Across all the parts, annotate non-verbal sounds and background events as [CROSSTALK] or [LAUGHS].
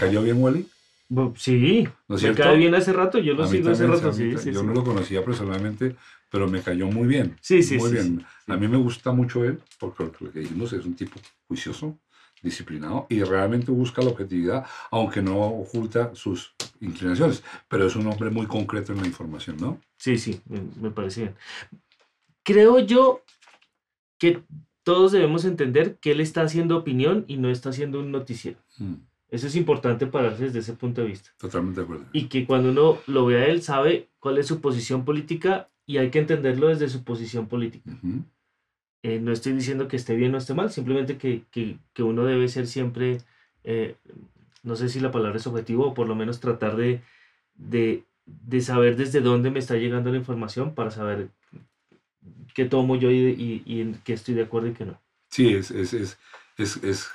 cayó bien Wally? Sí, ¿No es me cierto? cae bien hace rato, yo lo A mí sigo hace también, rato, sí, sí, Yo sí. no lo conocía personalmente, pero me cayó muy bien. Sí, sí, muy sí, bien. A mí me gusta mucho él, porque lo que dijimos es un tipo juicioso, disciplinado y realmente busca la objetividad, aunque no oculta sus inclinaciones. Pero es un hombre muy concreto en la información, ¿no? Sí, sí, me, me parece bien. Creo yo que todos debemos entender que él está haciendo opinión y no está haciendo un noticiero. Mm, Eso es importante pararse desde ese punto de vista. totalmente de acuerdo. Y que cuando uno lo ve a él, sabe cuál es su posición política y hay que entenderlo desde su posición política. Ujú. Eh, no estoy diciendo que esté bien o esté mal, simplemente que, que- que uno debe ser siempre, eh, no sé si la palabra es objetivo, o por lo menos tratar de, de, de saber desde dónde me está llegando la información para saber qué tomo yo y, y, y en qué estoy de acuerdo y qué no. Sí, es, es, es, es, es,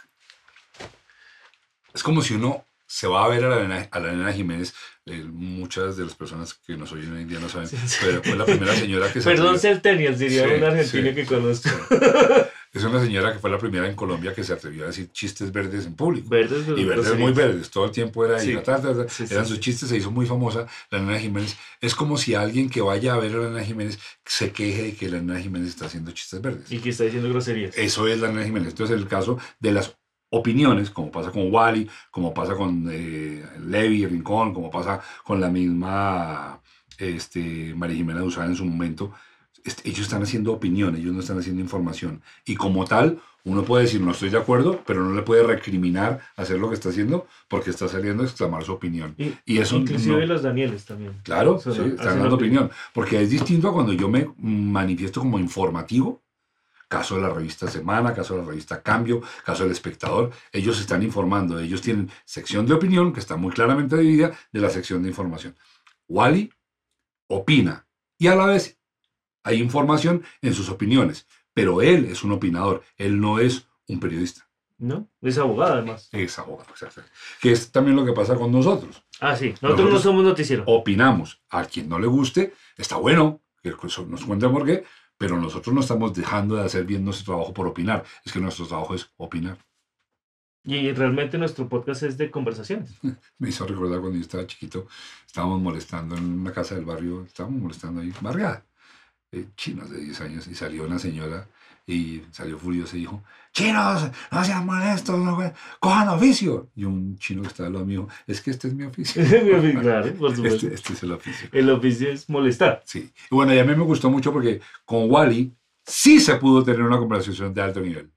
es como si uno se va a ver a la nena, a la nena Jiménez. eh, muchas de las personas que nos oyen hoy en día no saben, Sí, sí. pero fue la primera señora que se Perdón, Celtenials, diría Sí, un argentino que conozco. [LAUGHS] Es una señora que fue la primera en Colombia que se atrevió a decir chistes verdes en público. Verdes, y verdes muy verdes, todo el tiempo era Sí. y ta, ta, ta, Sí, sí, eran sus chistes, se hizo muy famosa la nena Jiménez. Es como si alguien que vaya a ver a la nena Jiménez se queje de que la nena Jiménez está haciendo chistes verdes. Y que está diciendo groserías. Eso es la nena Jiménez. Entonces, el caso de las opiniones, como pasa con Wally, como pasa con eh, Levi, Rincón, como pasa con la misma este, María Jimena Duzán en su momento, este, ellos están haciendo opinión, ellos no están haciendo información. Y como tal, uno puede decir, no estoy de acuerdo, pero no le puede recriminar hacer lo que está haciendo porque está saliendo a exclamar su opinión. Y, Y eso inclusive no- los Danieles también. Claro, sí, están dando opinión. opinión. Porque es distinto a cuando yo me manifiesto como informativo. Caso de la revista Semana, caso de la revista Cambio, caso del Espectador. Ellos están informando. Ellos tienen sección de opinión que está muy claramente dividida de la sección de información. Wally opina y a la vez hay información en sus opiniones. Pero él es un opinador. Él no es un periodista. ¿No? Es abogado además. Es abogado, exacto. Que es también lo que pasa con nosotros Ah, sí. Nosotros, no Nosotros- somos noticiero. opinamos. A quien no le guste, está bueno, que nos cuente por qué, pero nosotros no estamos dejando de hacer bien nuestro trabajo por opinar. Es que nuestro trabajo es opinar. Y realmente nuestro podcast es de conversaciones. [LAUGHS] Me hizo recordar cuando yo estaba chiquito, estábamos molestando en una casa del barrio, estábamos molestando ahí, barriada, eh, chinos de 10 años, y salió una señora y salió furiosa y dijo, chinos, no sean molestos, no, cojan oficio. Y un chino que estaba al lado mío, es que este es mi oficio. [LAUGHS] claro, por supuesto. Este, este es el oficio. El oficio es molestar. Sí. Y bueno, y a mí me gustó mucho porque con Wally sí se pudo tener una conversación de alto nivel.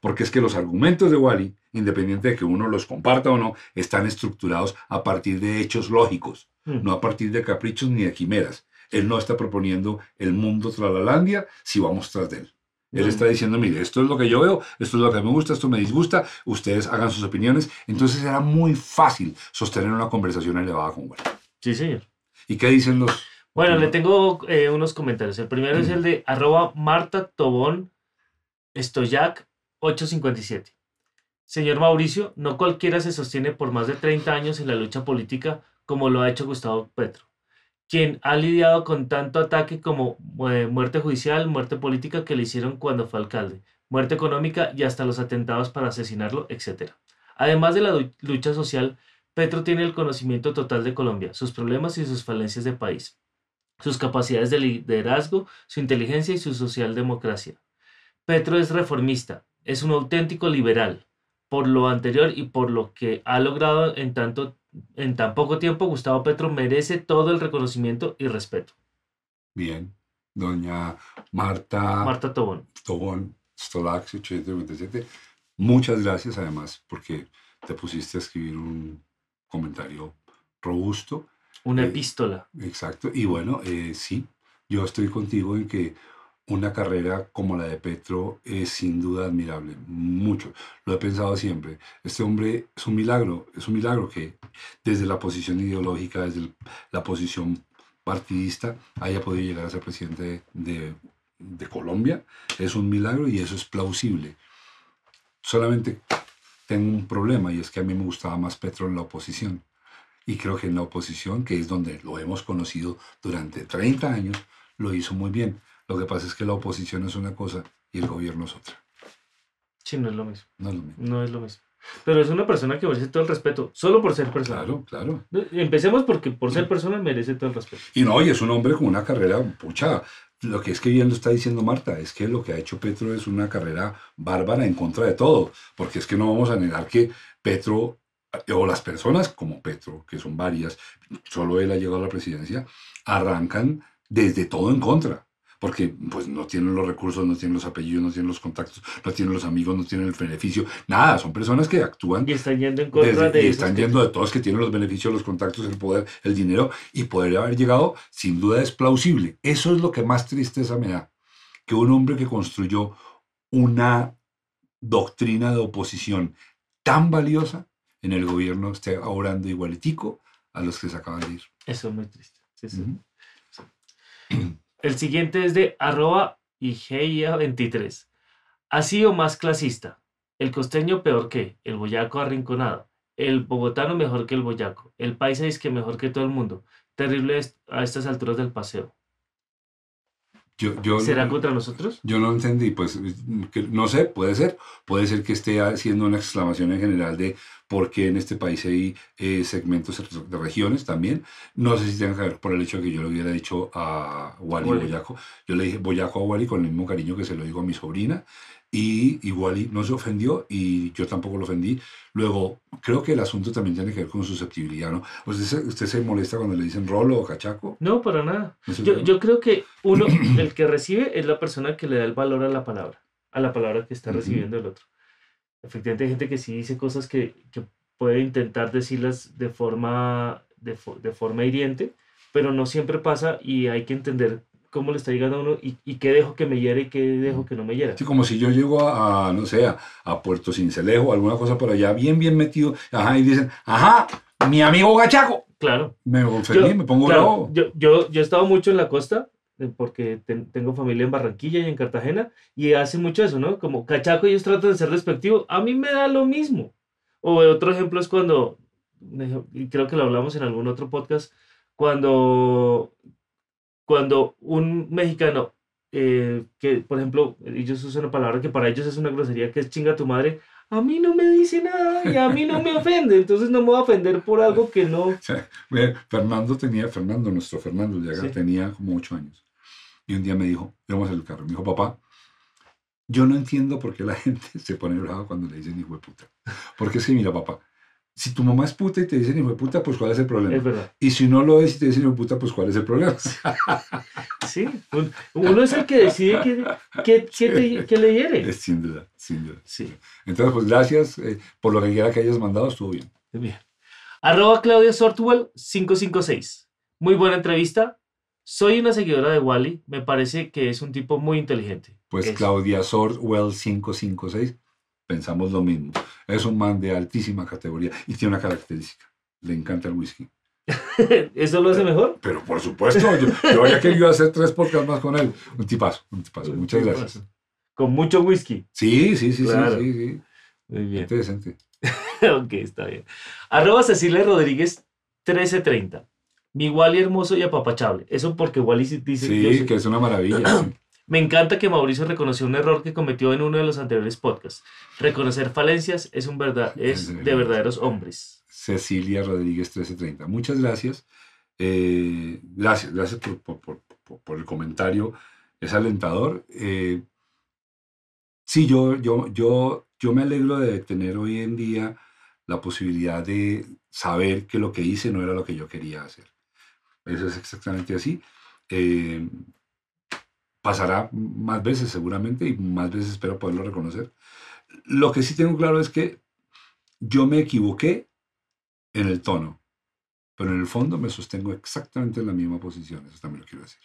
Porque es que los argumentos de Wally, independiente de que uno los comparta o no, están estructurados a partir de hechos lógicos, Mm. no a partir de caprichos ni de quimeras. Él no está proponiendo el mundo tralalandia si vamos tras de él. Él está diciendo, mire, esto es lo que yo veo, esto es lo que me gusta, esto me disgusta, ustedes hagan sus opiniones. Entonces era muy fácil sostener una conversación elevada con Wally. Sí, señor. ¿Y qué dicen los... Bueno, le tengo eh, unos comentarios. El primero es el de arroba Marta Tobón Stoyac 857. Señor Mauricio, no cualquiera se sostiene por más de 30 años en la lucha política como lo ha hecho Gustavo Petro, quien ha lidiado con tanto ataque como eh, muerte judicial, muerte política que le hicieron cuando fue alcalde, muerte económica y hasta los atentados para asesinarlo, etc. Además de la lucha social, Petro tiene el conocimiento total de Colombia, sus problemas y sus falencias de país sus capacidades de liderazgo, su inteligencia y su socialdemocracia. Petro es reformista, es un auténtico liberal. Por lo anterior y por lo que ha logrado en, tanto, en tan poco tiempo, Gustavo Petro merece todo el reconocimiento y respeto. Bien. Doña Marta, Marta Tobón. Tobón Stolac 857. Muchas gracias además porque te pusiste a escribir un comentario robusto. Una Eh, epístola. Exacto. Y bueno, eh, sí, yo estoy contigo en que una carrera como la de Petro es sin duda admirable. Mucho. Lo he pensado siempre. Este hombre es un milagro. Es un milagro que desde la posición ideológica, desde la posición partidista, haya podido llegar a ser presidente de, de Colombia. Es un milagro y eso es plausible. Solamente tengo un problema y es que a mí me gustaba más Petro en la oposición. Y creo que en la oposición, que es donde lo hemos conocido durante 30 años, lo hizo muy bien. Lo que pasa es que la oposición es una cosa y el gobierno es otra. Sí, no es lo mismo. No es lo mismo. No es lo mismo. Pero es una persona que merece todo el respeto, solo por ser persona. Claro, claro. Empecemos porque por ser persona merece todo el respeto. Y no, y es un hombre con una carrera, pucha, lo que es que bien lo está diciendo Marta, es que lo que ha hecho Petro es una carrera bárbara en contra de todo, porque es que no vamos a negar que Petro, o las personas como Petro, que son varias, solo él ha llegado a la presidencia, arrancan desde todo en contra porque pues no tienen los recursos, no tienen los apellidos, no tienen los contactos, no tienen los amigos, no tienen el beneficio, nada, son personas que actúan y están yendo en contra de y están yendo de todos que tienen los beneficios, los contactos, el poder, el dinero y poder haber llegado sin duda es plausible. Eso es lo que más tristeza me da, que un hombre que construyó una doctrina de oposición tan valiosa en el gobierno esté orando igualitico a los que se acaban de ir. Eso es muy triste. Sí, sí. El siguiente es de arroba IGEIA23. Ha sido más clasista. El costeño peor que, el boyaco arrinconado. El bogotano mejor que el boyaco. El paisa es que mejor que todo el mundo. Terrible a estas alturas del paseo. ¿Será contra nosotros? Yo no entendí, pues no sé, puede ser. Puede ser que esté haciendo una exclamación en general de por qué en este país hay eh, segmentos de regiones también. No sé si tenga que ver por el hecho de que yo le hubiera dicho a Wally, Boyaco. Yo le dije Boyaco a Wally con el mismo cariño que se lo digo a mi sobrina y, igual no se ofendió y yo tampoco lo ofendí. Luego, creo que el asunto también tiene que ver con susceptibilidad, ¿no? ¿Usted, usted se molesta cuando le dicen rolo o cachaco? No, para nada. Yo, yo, creo que uno, [CLEARS THROAT] el que recibe es la persona que le da el valor a la palabra, a la palabra que está recibiendo el otro. Efectivamente hay gente que sí dice cosas que, que puede intentar decirlas de forma, de, de forma hiriente, pero no siempre pasa y hay que entender cómo le está llegando a uno y, y, qué dejo que me hiere y qué dejo que no me hiera. Sí, como si yo llego a, no sé, a, Puerto Cincelejo, alguna cosa por allá, bien, bien metido, ajá, y dicen, ajá, mi amigo Gachaco. Claro. Me ofendí, me pongo bravo. Yo, yo, yo he estado mucho en la costa, eh, porque tengo familia en Barranquilla y en Cartagena, y hace mucho eso, ¿no? Como Cachaco, ellos tratan de ser respectivos, a mí me da lo mismo. O otro ejemplo es cuando, y creo que lo hablamos en algún otro podcast, cuando cuando un mexicano, eh, que por ejemplo, ellos usan una palabra que para ellos es una grosería, que es chinga tu madre, a mí no me dice nada y a mí no me ofende, entonces no me voy a ofender por algo que no... [LAUGHS] Fernando tenía, Fernando, nuestro Fernando ya tenía como ocho años. Y un día me dijo, íbamos el carro, me dijo, papá, yo no entiendo por qué la [LAUGHS] gente se pone brava cuando le dicen hijo de puta. Porque que, mira, papá, si tu mamá es puta y te dicen hijo de puta, pues ¿cuál es el problema? Es verdad. Y si no lo es y te dicen hijo de puta, pues ¿cuál es el problema? [LAUGHS] Sí, uno es el que decide que, que, que, le hiere. Sin duda, sin duda. Sí. Entonces, pues gracias eh, por lo que quiera que hayas mandado, estuvo bien. Bien. Arroba Claudia Sortwell 556. Muy buena entrevista. Soy una seguidora de Wally. Me parece que es un tipo muy inteligente. Pues Claudia Sortwell 556 pensamos lo mismo. Es un man de altísima categoría y tiene una característica. Le encanta el whisky. [LAUGHS] ¿Eso lo hace mejor? Pero por supuesto, yo, yo había querido hacer tres podcasts más con él. Un tipazo, un tipazo. Muchas gracias. Con mucho whisky. Sí, sí, sí, sí, sí, Muy bien. Interesante. [LAUGHS] ok, está bien. Arroba Cecilia Rodríguez 1330. Mi Wally hermoso y apapachable. Eso porque Wally dice Sí, que es una maravilla. Me encanta que Mauricio reconoció un error que cometió en uno de los anteriores podcasts. Reconocer falencias es, un verdad, [LAUGHS] es de verdaderos hombres. Cecilia Rodríguez 1330. Muchas gracias. Eh, gracias, gracias por, el comentario. Es alentador. Eh, sí, yo, yo, yo, yo me alegro de tener hoy en día la posibilidad de saber que lo que hice no era lo que yo quería hacer. Eso es exactamente así. Eh, pasará más veces seguramente y más veces espero poderlo reconocer. Lo que sí tengo claro es que yo me equivoqué en el tono, pero en el fondo me sostengo exactamente en la misma posición, eso también lo quiero decir.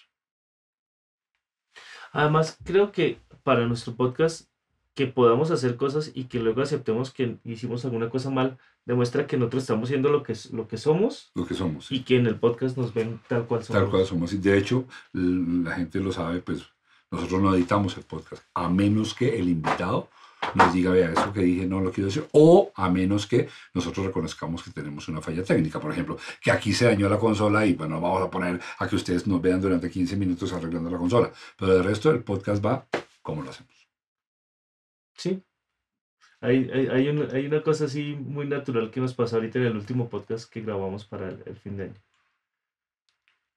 Además, creo que para nuestro podcast que podamos hacer cosas y que luego aceptemos que hicimos alguna cosa mal, demuestra que nosotros estamos siendo lo que, lo que somos. Lo que somos. Y que en el podcast nos ven tal cual somos. Tal cual somos. Y de hecho, la gente lo sabe, pues nosotros no editamos el podcast, a menos que el invitado nos diga, vea, eso que dije no lo quiero decir, o a menos que nosotros reconozcamos que tenemos una falla técnica, por ejemplo, que aquí se dañó la consola y bueno, vamos a poner a que ustedes nos vean durante 15 minutos arreglando la consola, pero de resto el podcast va como lo hacemos. Sí. Hay, hay, hay, una, hay una cosa así muy natural que nos pasó ahorita en el último podcast que grabamos para el, el fin de año.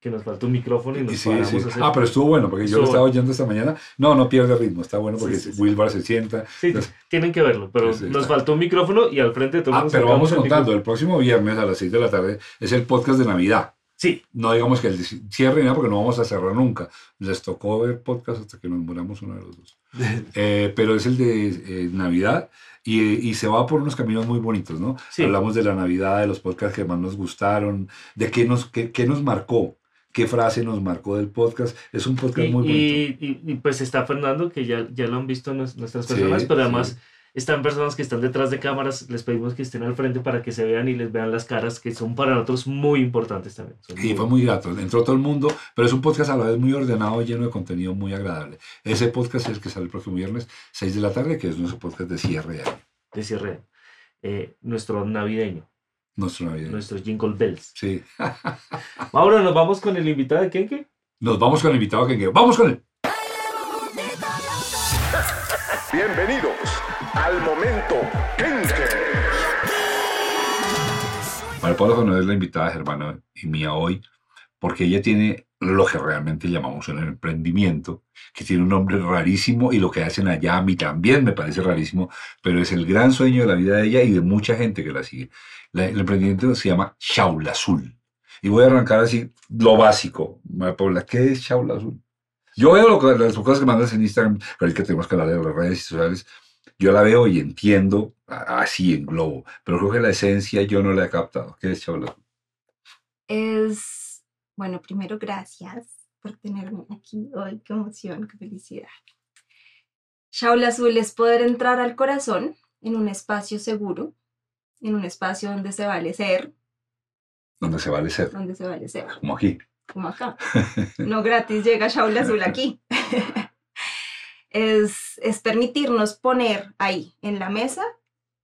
Que nos faltó un micrófono y nos Sí, paramos sí. a hacer... Ah, pero estuvo bueno, porque yo lo estaba oyendo esta mañana. No, no pierde ritmo, está bueno porque Sí. Wilbar se sienta. Sí, tienen que verlo, pero nos está. faltó un micrófono y al frente de todo Ah, pero vamos contando, el próximo viernes a las 6 de la tarde es el podcast de Navidad. Sí, No digamos que el cierre ni nada porque no vamos a cerrar nunca. Les tocó ver podcast hasta que nos muramos uno de los dos. [LAUGHS] Eh, pero es el de eh, Navidad y, y se va por unos caminos muy bonitos, ¿no? Sí. Hablamos de la Navidad, de los podcasts que más nos gustaron, de qué nos, qué, qué nos marcó, qué frase nos marcó del podcast. Es un podcast y, muy bonito. y, y- pues está Fernando, que ya, ya lo han visto nues- nuestras Sí, personas, pero sí. Están personas que están detrás de cámaras, les pedimos que estén al frente para que se vean y les vean las caras, que son para nosotros muy importantes también. Son Y fue muy grato, entró todo el mundo, pero es un podcast a la vez muy ordenado, lleno de contenido muy agradable. Ese podcast es el que sale el próximo viernes, 6 de la tarde, que es nuestro podcast de cierre de año, de cierre. Eh, nuestro navideño, nuestro Navidad. nuestro Jingle Bells. Sí. [LAUGHS] Ahora nos vamos con el invitado de Kenke. Nos vamos con el invitado que vamos con él. Bienvenidos al momento Kenke. Para Pablo Jono es la invitada Germana y mía hoy, porque ella tiene lo que realmente llamamos un emprendimiento, que tiene un nombre rarísimo y lo que hacen allá a mí también me parece rarísimo, pero es el gran sueño de la vida de ella y de mucha gente que la sigue. La- el emprendimiento se llama Shaula Azul. Y voy a arrancar así lo básico. María Paula, ¿qué es Shaula Azul? Yo veo lo que, las cosas que mandas en Instagram, pero es que tenemos que hablar de las redes sociales. Yo la veo y entiendo así en globo, pero creo que la esencia yo no la he captado. ¿Qué es Shaula Azul? Es, bueno, primero gracias por tenerme aquí hoy, qué emoción, qué felicidad. Shaula Azul es poder entrar al corazón en un espacio seguro, en un espacio donde se vale ser, Donde se vale ser, donde se vale ser, como aquí. como acá. No gratis llega Shaula Azul aquí. [LAUGHS] es, es permitirnos poner ahí, en la mesa,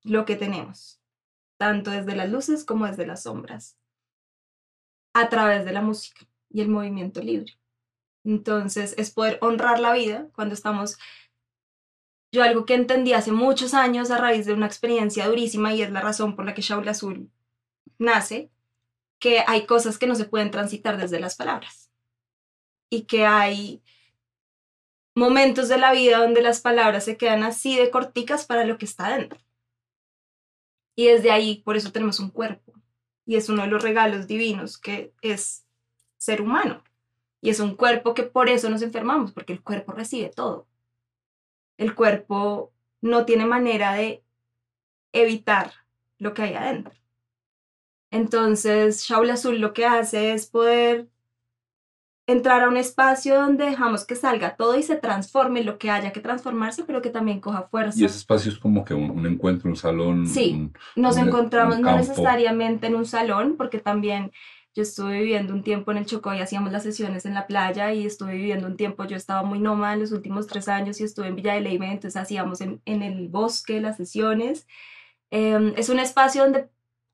lo que tenemos, tanto desde las luces como desde las sombras, a través de la música y el movimiento libre. Entonces, es poder honrar la vida cuando estamos... Yo algo que entendí hace muchos años a raíz de una experiencia durísima y es la razón por la que Shaula Azul nace, que hay cosas que no se pueden transitar desde las palabras y que hay momentos de la vida donde las palabras se quedan así de corticas para lo que está dentro. Y desde ahí, por eso tenemos un cuerpo. Y es uno de los regalos divinos que es ser humano. Y es un cuerpo que por eso nos enfermamos, porque el cuerpo recibe todo. El cuerpo no tiene manera de evitar lo que hay adentro. Entonces, Shaula Azul lo que hace es poder entrar a un espacio donde dejamos que salga todo y se transforme lo que haya que transformarse, pero que también coja fuerza. Y ese espacio es como que un, un encuentro, un salón. Sí. un- Nos un- encontramos no necesariamente en un salón, porque también yo estuve viviendo un tiempo en el Chocó y hacíamos las sesiones en la playa y estuve viviendo un tiempo, yo estaba muy nómada en los últimos tres años y estuve en Villa de Leyva, entonces hacíamos en, en el bosque las sesiones. Em, es un espacio donde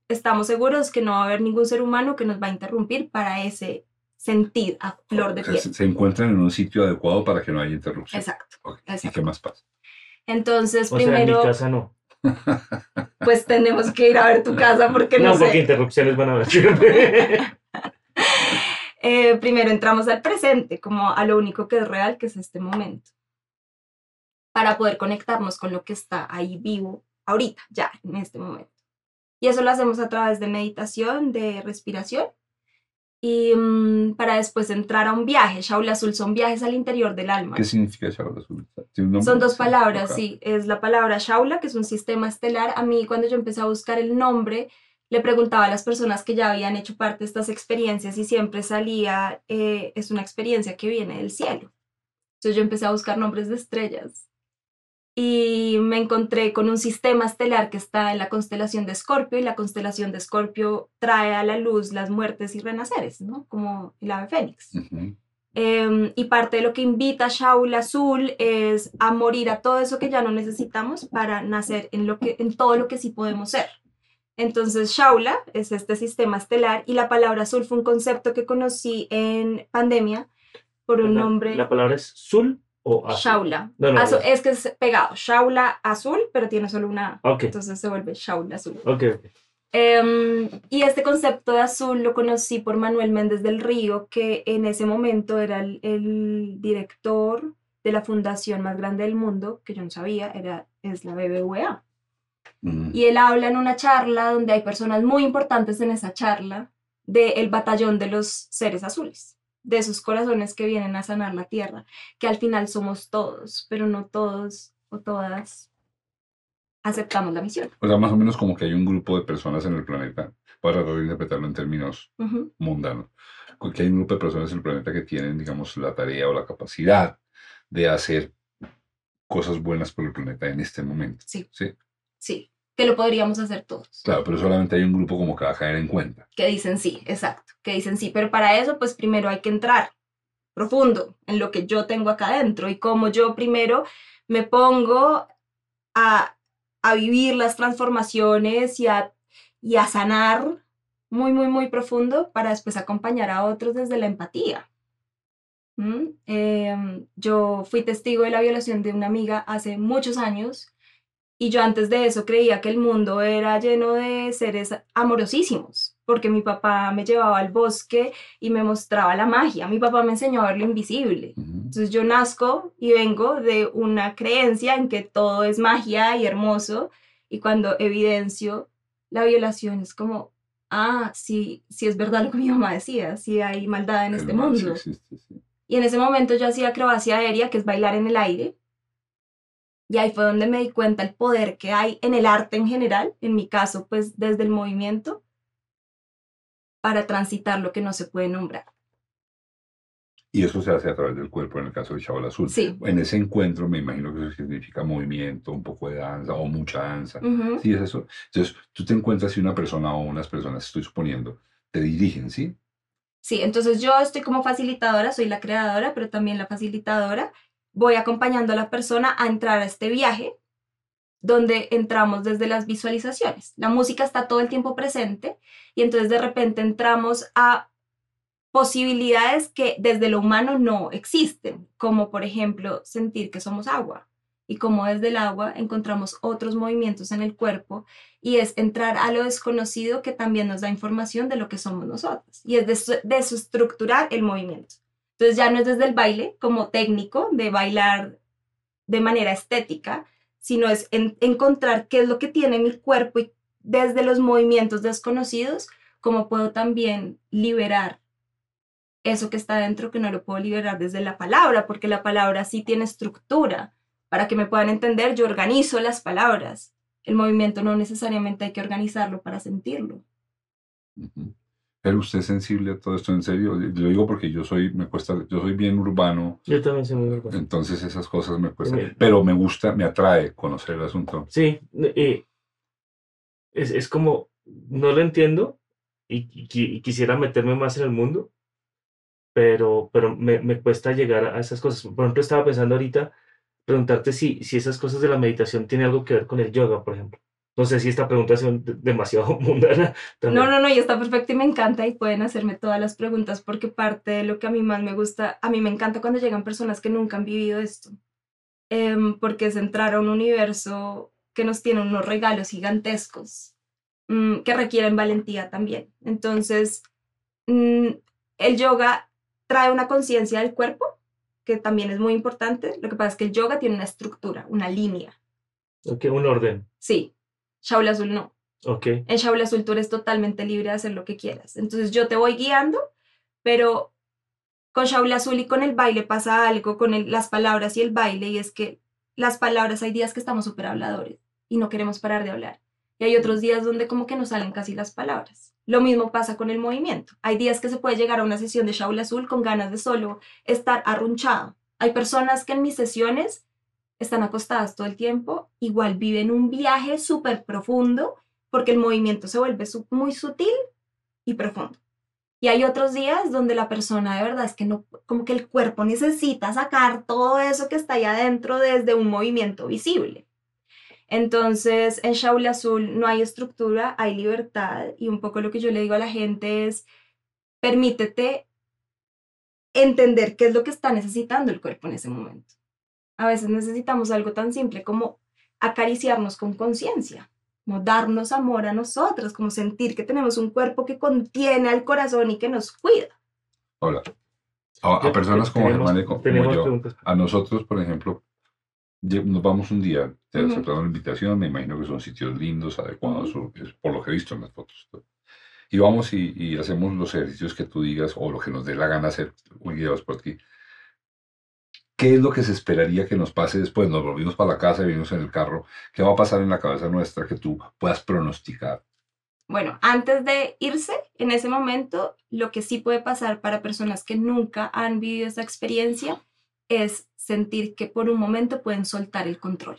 estamos seguros que no va a haber ningún ser humano que nos va a interrumpir para ese sentir a flor de O sea, piel. se, se encuentran en un sitio adecuado para que no haya interrupción. Exacto. Ok. ¿Y exacto. qué más pasa? Entonces, O sea, en mi primero, casa no. [LAUGHS] pues tenemos que ir a ver tu casa porque no, No, sé. porque interrupciones van a haber siempre. [LAUGHS] Eh, primero entramos al presente, como a lo único que es real, que es este momento, para poder conectarnos con lo que está ahí vivo ahorita, ya, en este momento. Y eso lo hacemos a través de meditación, de respiración, y mm, para después entrar a un viaje. Shaula Azul son viajes al interior del alma. ¿Qué significa Shaula Azul? Son dos palabras, sí. Es la palabra Shaula, que es un sistema estelar. A mí, cuando yo empecé a buscar el nombre, le preguntaba a las personas que ya habían hecho parte de estas experiencias y siempre salía, eh, es una experiencia que viene del cielo. Entonces yo empecé a buscar nombres de estrellas y me encontré con un sistema estelar que está en la constelación de Escorpio y la constelación de Escorpio trae a la luz las muertes y renaceres, ¿no? Como el ave fénix. Em, y parte de lo que invita Shaula Azul es a morir a todo eso que ya no necesitamos para nacer en, lo que, en todo lo que sí podemos ser. Entonces, Shaula es este sistema estelar y la palabra azul fue un concepto que conocí en pandemia por un La- nombre La palabra es Sul. O azul? Shaula. No, no, Azu- no. es que es pegado. Shaula azul, pero tiene solo una A. Ok, Entonces se vuelve Shaula azul. ok, ok. Em, y este concepto de azul lo conocí por Manuel Méndez del Río, que en ese momento era el, el director de la fundación más grande del mundo, que yo no sabía, era, es la BBVA. Mm. Y él habla en una charla donde hay personas muy importantes en esa charla del batallón de los seres azules, de esos corazones que vienen a sanar la tierra, que al final somos todos, pero no todos o todas aceptamos la misión. O sea, más o menos como que hay un grupo de personas en el planeta, para tratar de interpretarlo en términos Ujú. mundanos, que hay un grupo de personas en el planeta que tienen, digamos, la tarea o la capacidad de hacer cosas buenas por el planeta en este momento. Sí. Sí, Sí, que lo podríamos hacer todos. claro, pero solamente hay un grupo como que va a caer en cuenta. Que dicen sí, exacto, que dicen sí, pero para eso pues primero hay que entrar profundo en lo que yo tengo acá adentro y cómo yo primero me pongo a, a vivir las transformaciones y a, y a sanar muy, muy, muy profundo para después acompañar a otros desde la empatía. ¿Mm? Em, yo fui testigo de la violación de una amiga hace muchos años y yo antes de eso creía que el mundo era lleno de seres amorosísimos, porque mi papá me llevaba al bosque y me mostraba la magia. Mi papá me enseñó a ver lo invisible. Entonces yo nazco y vengo de una creencia en que todo es magia y hermoso y cuando evidencio la violación es como, ah, sí, sí es verdad lo que mi mamá decía, sí hay maldad en El este mundo. existe, sí. Y en ese momento yo hacía acrobacia aérea, que es bailar en el aire. Y ahí fue donde me di cuenta el poder que hay en el arte en general, en mi caso, pues desde el movimiento, para transitar lo que no se puede nombrar. Y eso se hace a través del cuerpo en el caso del Chaval Azul. Sí. En ese encuentro me imagino que eso significa movimiento, un poco de danza o mucha danza. Ujú. Sí, es eso. Entonces, tú te encuentras si una persona o unas personas, estoy suponiendo, te dirigen, ¿sí? Sí, entonces yo estoy como facilitadora, soy la creadora, pero también la facilitadora. Voy acompañando a la persona a entrar a este viaje donde entramos desde las visualizaciones. La música está todo el tiempo presente y entonces de repente entramos a posibilidades que desde lo humano no existen, como por ejemplo sentir que somos agua y como desde el agua encontramos otros movimientos en el cuerpo y es entrar a lo desconocido que también nos da información de lo que somos nosotros y es des- desestructurar el movimiento. Entonces ya no es desde el baile como técnico de bailar de manera estética, sino es en- encontrar qué es lo que tiene mi cuerpo y desde los movimientos desconocidos, cómo puedo también liberar eso que está dentro que no lo puedo liberar desde la palabra, porque la palabra sí tiene estructura. Para que me puedan entender, yo organizo las palabras. El movimiento no necesariamente hay que organizarlo para sentirlo. Ujú. Pero usted es sensible a todo esto en serio. Lo digo porque yo soy, me cuesta, yo soy bien urbano, Yo también soy muy nervioso. entonces esas cosas me cuestan. Pero me gusta, me atrae conocer el asunto. Sí, eh, es, es como, no lo entiendo y, y qui- y quisiera meterme más en el mundo, pero, pero me, me cuesta llegar a esas cosas. Por ejemplo, estaba pensando ahorita preguntarte si, si esas cosas de la meditación tienen algo que ver con el yoga, por ejemplo. No sé si esta pregunta es demasiado [LAUGHS] mundana. también. No, no, no, y está perfecto y me encanta y pueden hacerme todas las preguntas porque parte de lo que a mí más me gusta, a mí me encanta cuando llegan personas que nunca han vivido esto, Em, porque es entrar a un universo que nos tiene unos regalos gigantescos mm, que requieren valentía también. Entonces, mm, el yoga trae una conciencia del cuerpo que también es muy importante. Lo que pasa es que el yoga tiene una estructura, una línea. Ok, un orden. Sí, Shaula Azul no. Ok, En Shaula Azul tú eres totalmente libre de hacer lo que quieras. Entonces yo te voy guiando, pero con Shaula Azul y con el baile pasa algo, con el- las palabras y el baile, y es que las palabras hay días que estamos súper habladores y no queremos parar de hablar. Y hay otros días donde como que nos salen casi las palabras. Lo mismo pasa con el movimiento. Hay días que se puede llegar a una sesión de Shaula Azul con ganas de solo estar arrunchado. Hay personas que en mis sesiones están acostadas todo el tiempo, igual viven un viaje súper profundo porque el movimiento se vuelve muy sutil y profundo. Y hay otros días donde la persona de verdad es que no, como que el cuerpo necesita sacar todo eso que está ahí adentro desde un movimiento visible. Entonces, en Shaula Azul no hay estructura, hay libertad y un poco lo que yo le digo a la gente es, permítete entender qué es lo que está necesitando el cuerpo en ese momento. A veces necesitamos algo tan simple como acariciarnos con conciencia, como darnos amor a nosotros, como sentir que tenemos un cuerpo que contiene al corazón y que nos cuida. Hola. A, a personas como tenemos- Germán y como tenemos yo, preguntas. a nosotros, por ejemplo, nos vamos un día, te Ujú. aceptaron la invitación, me imagino que son sitios lindos, adecuados, o- es por lo que he visto en las fotos. Y vamos y, y hacemos los ejercicios que tú digas o lo que nos dé la gana hacer, guiados por ti. ¿Qué es lo que se esperaría que nos pase después? Nos volvimos para la casa y venimos en el carro. ¿Qué va a pasar en la cabeza nuestra que tú puedas pronosticar? Bueno, antes de irse, en ese momento, lo que sí puede pasar para personas que nunca han vivido esa experiencia es sentir que por un momento pueden soltar el control.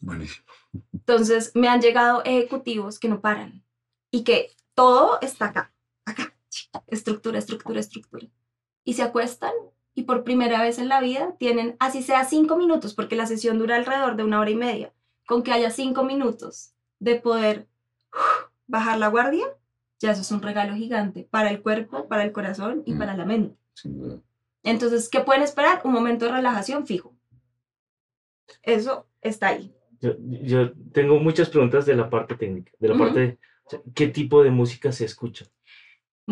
Buenísimo. Entonces, me han llegado ejecutivos que no paran y que todo está acá, acá, estructura, estructura, estructura. Y se acuestan y por primera vez en la vida tienen, así sea cinco minutos, porque la sesión dura alrededor de una hora y media, con que haya cinco minutos de poder bajar la guardia, ya eso es un regalo gigante para el cuerpo, para el corazón y Mm. para la mente. Sin duda. Entonces, ¿qué pueden esperar? Un momento de relajación fijo. Eso está ahí. Yo, yo tengo muchas preguntas de la parte técnica, de la parte de qué tipo de música se escucha.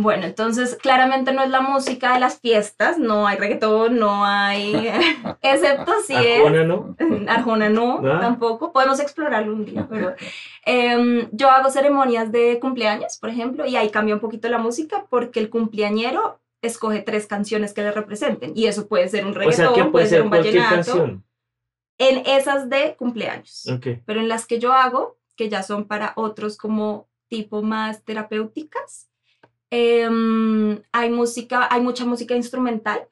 Bueno, entonces claramente no es la música de las fiestas, no hay reggaetón, no hay, [LAUGHS] excepto si es... Arjona, ¿no? [LAUGHS] Arjona no, [LAUGHS] Ah. tampoco. Podemos explorarlo un día, pero em, yo hago ceremonias de cumpleaños, por ejemplo, y ahí cambia un poquito la música porque el cumpleañero escoge tres canciones que le representen y eso puede ser un O sea reggaetón, puede, puede ser ser un cualquier vallenato. canción. En esas de cumpleaños, Ok. pero en las que yo hago, que ya son para otros como tipo más terapéuticas, em, hay música, hay mucha música instrumental.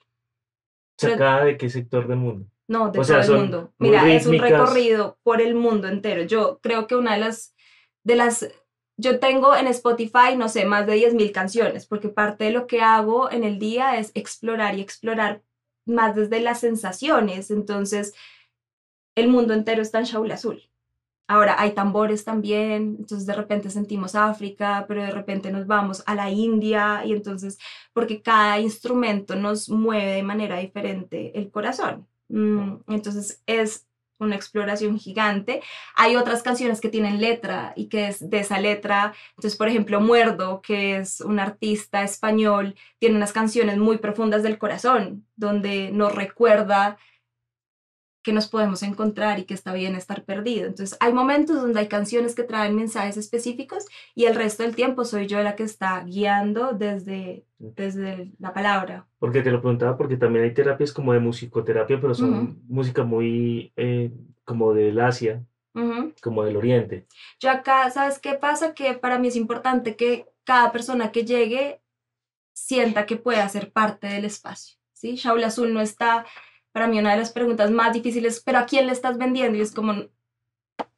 ¿Sacada de qué sector del mundo? No, de O sea, todo el mundo. Mira, es un rítmicas. recorrido por el mundo entero. Yo creo que una de las, de las, yo tengo en Spotify, no sé, más de 10.000 canciones, porque parte de lo que hago en el día es explorar y explorar más desde las sensaciones. Entonces, el mundo entero está en Shaul Azul. Ahora hay tambores también, entonces de repente sentimos África, pero de repente nos vamos a la India y entonces, porque cada instrumento nos mueve de manera diferente el corazón. Mm, entonces es una exploración gigante. Hay otras canciones que tienen letra y que es de esa letra, entonces por ejemplo Muerdo, que es un artista español, tiene unas canciones muy profundas del corazón, donde nos recuerda que nos podemos encontrar y que está bien estar perdido. Entonces, hay momentos donde hay canciones que traen mensajes específicos y el resto del tiempo soy yo la que está guiando desde, desde la palabra. Porque te lo preguntaba porque también hay terapias como de musicoterapia, pero son Ujú. música muy eh, como del Asia, Ujú. como del Oriente. Yo acá, ¿sabes qué pasa? Que para mí es importante que cada persona que llegue sienta que puede hacer parte del espacio. ¿sí? Shaul Azul no está, para mí una de las preguntas más difíciles, pero ¿a quién le estás vendiendo? Y es como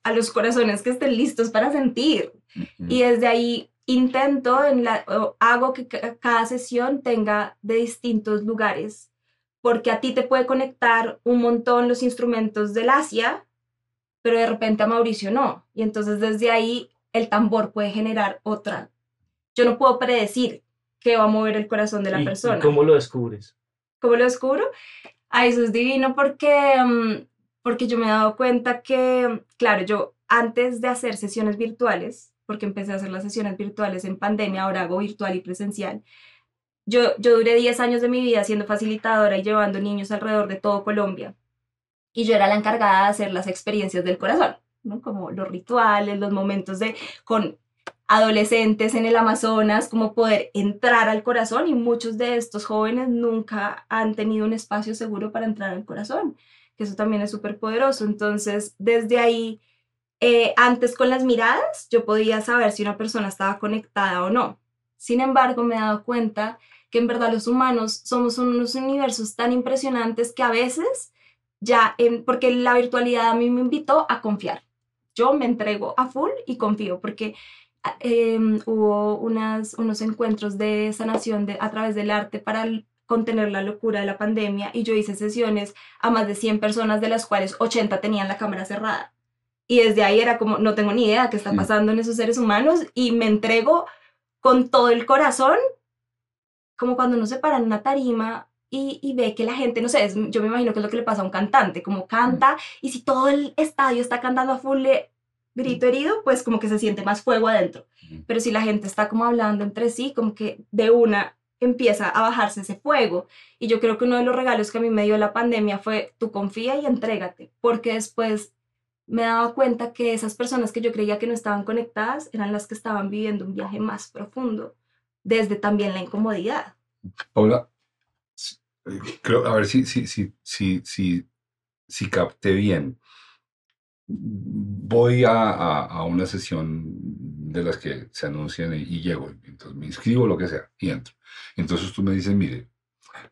a los corazones que estén listos para sentir. Ujú. Y desde ahí intento, en la, hago que ca- cada sesión tenga de distintos lugares, porque a ti te puede conectar un montón los instrumentos del Asia, pero de repente a Mauricio no. Y entonces desde ahí el tambor puede generar otra. Yo no puedo predecir qué va a mover el corazón de la ¿Y- y persona. ¿Cómo lo descubres? ¿Cómo lo descubro? Ah, eso es divino porque, mm, porque yo me he dado cuenta que, claro, yo antes de hacer sesiones virtuales, porque empecé a hacer las sesiones virtuales en pandemia, ahora hago virtual y presencial, yo, yo duré 10 años de mi vida siendo facilitadora y llevando niños alrededor de todo Colombia. Y yo era la encargada de hacer las experiencias del corazón, ¿no? Como los rituales, los momentos de, con adolescentes en el Amazonas, como poder entrar al corazón y muchos de estos jóvenes nunca han tenido un espacio seguro para entrar al corazón, que eso también es súper poderoso. Entonces, desde ahí, eh, antes con las miradas, yo podía saber si una persona estaba conectada o no. Sin embargo, me he dado cuenta que en verdad los humanos somos unos universos tan impresionantes que a veces ya, en- porque la virtualidad a mí me invitó a confiar. Yo me entrego a full y confío porque em, hubo unas, unos encuentros de sanación de, a través del arte para contener la locura de la pandemia y yo hice sesiones a más de 100 personas de las cuales 80 tenían la cámara cerrada. Y desde ahí era como, no tengo ni idea qué está Mm. pasando en esos seres humanos y me entrego con todo el corazón, como cuando uno se para en una tarima y, y ve que la gente, no sé, es- yo me imagino que es lo que le pasa a un cantante, como canta y si todo el estadio está cantando a full grito herido, pues como que se siente más fuego adentro. Pero si la gente está como hablando entre sí, como que de una empieza a bajarse ese fuego. Y yo creo que uno de los regalos que a mí me dio la pandemia fue tú confía y entrégate, porque después me daba cuenta que esas personas que yo creía que no estaban conectadas eran las que estaban viviendo un viaje más profundo, desde también la incomodidad. Paula, eh, creo, a ver si, si, si, si, si capté bien. Voy a, a- una sesión de las que se anuncian y, y llego. Entonces me inscribo, lo que sea, y entro. Entonces tú me dices, mire,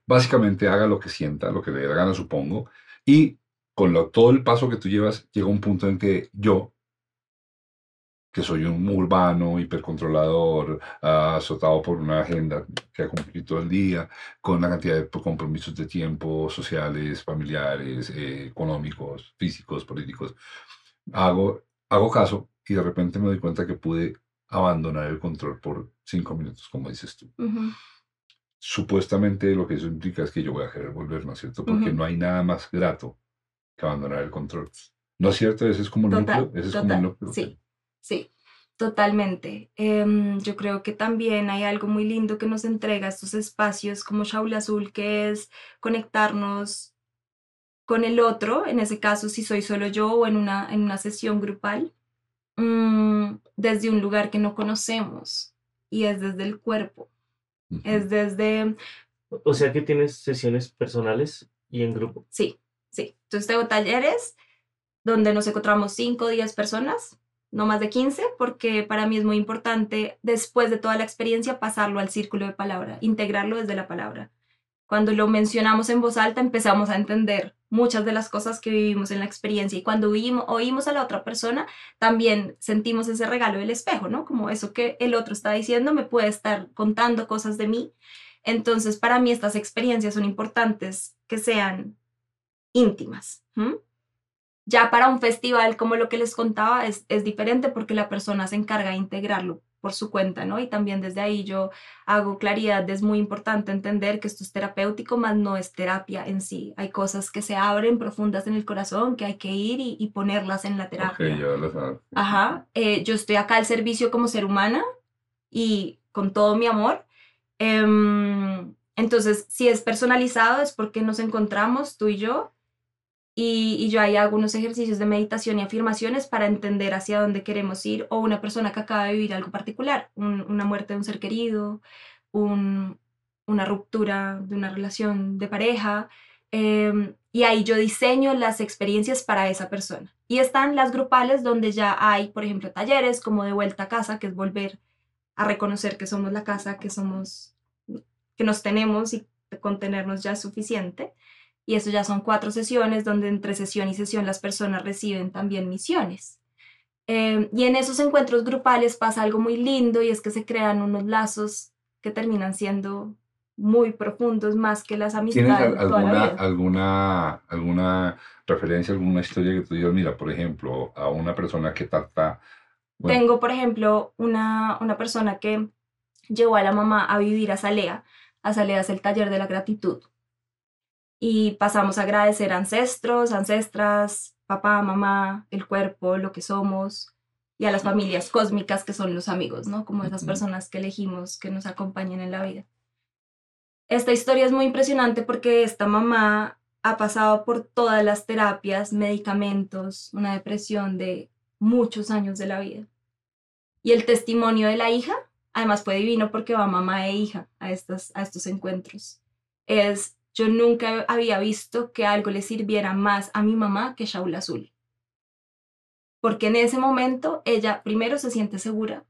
básicamente haga lo que sienta, lo que le dé la gana, supongo, y con lo- todo el paso que tú llevas, llega un punto en que yo, que soy un urbano, hipercontrolador, ah, azotado por una agenda que ha cumplido todo el día, con una cantidad de compromisos de tiempo, sociales, familiares, eh, económicos, físicos, políticos, hago, hago caso y de repente me doy cuenta que pude abandonar el control por cinco minutos, como dices tú. Supuestamente lo que eso implica es que yo voy a querer volver, ¿no es cierto? Porque no hay nada más grato que abandonar el control. ¿No es cierto? Ese es como el Total, núcleo. Ese es como el núcleo. sí, sí, totalmente. Em, yo creo que también hay algo muy lindo que nos entrega estos espacios como Shaula Azul, que es conectarnos con el otro, en ese caso si soy solo yo o en una, en una sesión grupal, mm, desde un lugar que no conocemos y es desde el cuerpo, es desde O sea que tienes sesiones personales y en grupo. Sí, sí. Entonces tengo talleres donde nos encontramos 5 o 10 personas, no más de 15, porque para mí es muy importante, después de toda la experiencia, pasarlo al círculo de palabra, integrarlo desde la palabra. Cuando lo mencionamos en voz alta, empezamos a entender muchas de las cosas que vivimos en la experiencia y cuando oímos, a la otra persona, también sentimos ese regalo del espejo, ¿no? Como eso que el otro está diciendo me puede estar contando cosas de mí. Entonces, para mí estas experiencias son importantes que sean íntimas. Ya para un festival, como lo que les contaba, es, es diferente porque la persona se encarga de integrarlo por su cuenta, ¿no? Y también desde ahí yo hago claridad, es muy importante entender que esto es terapéutico, más no es terapia en sí. Hay cosas que se abren profundas en el corazón que hay que ir y, y ponerlas en la terapia. ya lo sabes. Ajá, eh, yo estoy acá al servicio como ser humana y con todo mi amor. Em, entonces, si es personalizado es porque nos encontramos tú y yo y, yo ahí hago unos ejercicios de meditación y afirmaciones para entender hacia dónde queremos ir o una persona que acaba de vivir algo particular, un- una muerte de un ser querido, un- una ruptura de una relación de pareja. em, y ahí yo diseño las experiencias para esa persona. Y están las grupales donde ya hay, por ejemplo, talleres como de vuelta a casa, que es volver a reconocer que somos la casa, que somos, que nos tenemos y con tenernos ya es suficiente. Y eso ya son cuatro sesiones donde entre sesión y sesión las personas reciben también misiones. Eh, y en esos encuentros grupales pasa algo muy lindo y es que se crean unos lazos que terminan siendo muy profundos más que las ¿Tienes amistades la alguna, alguna, alguna referencia, alguna historia que tú digas, mira, por ejemplo, a una persona que trata... bueno, Tengo, por ejemplo, una, una persona que llevó a la mamá a vivir a Salea. A Salea es el taller de la gratitud. Y pasamos a agradecer a ancestros, ancestras, papá, mamá, el cuerpo, lo que somos, y a las familias cósmicas que son los amigos, ¿no? Como esas personas que elegimos que nos acompañen en la vida. Esta historia es muy impresionante porque esta mamá ha pasado por todas las terapias, medicamentos, una depresión de muchos años de la vida. Y el testimonio de la hija, además fue divino porque va mamá e hija a estos, a estos encuentros. Es, yo nunca había visto que algo le sirviera más a mi mamá que Shaula Azul. Porque en ese momento ella primero se siente segura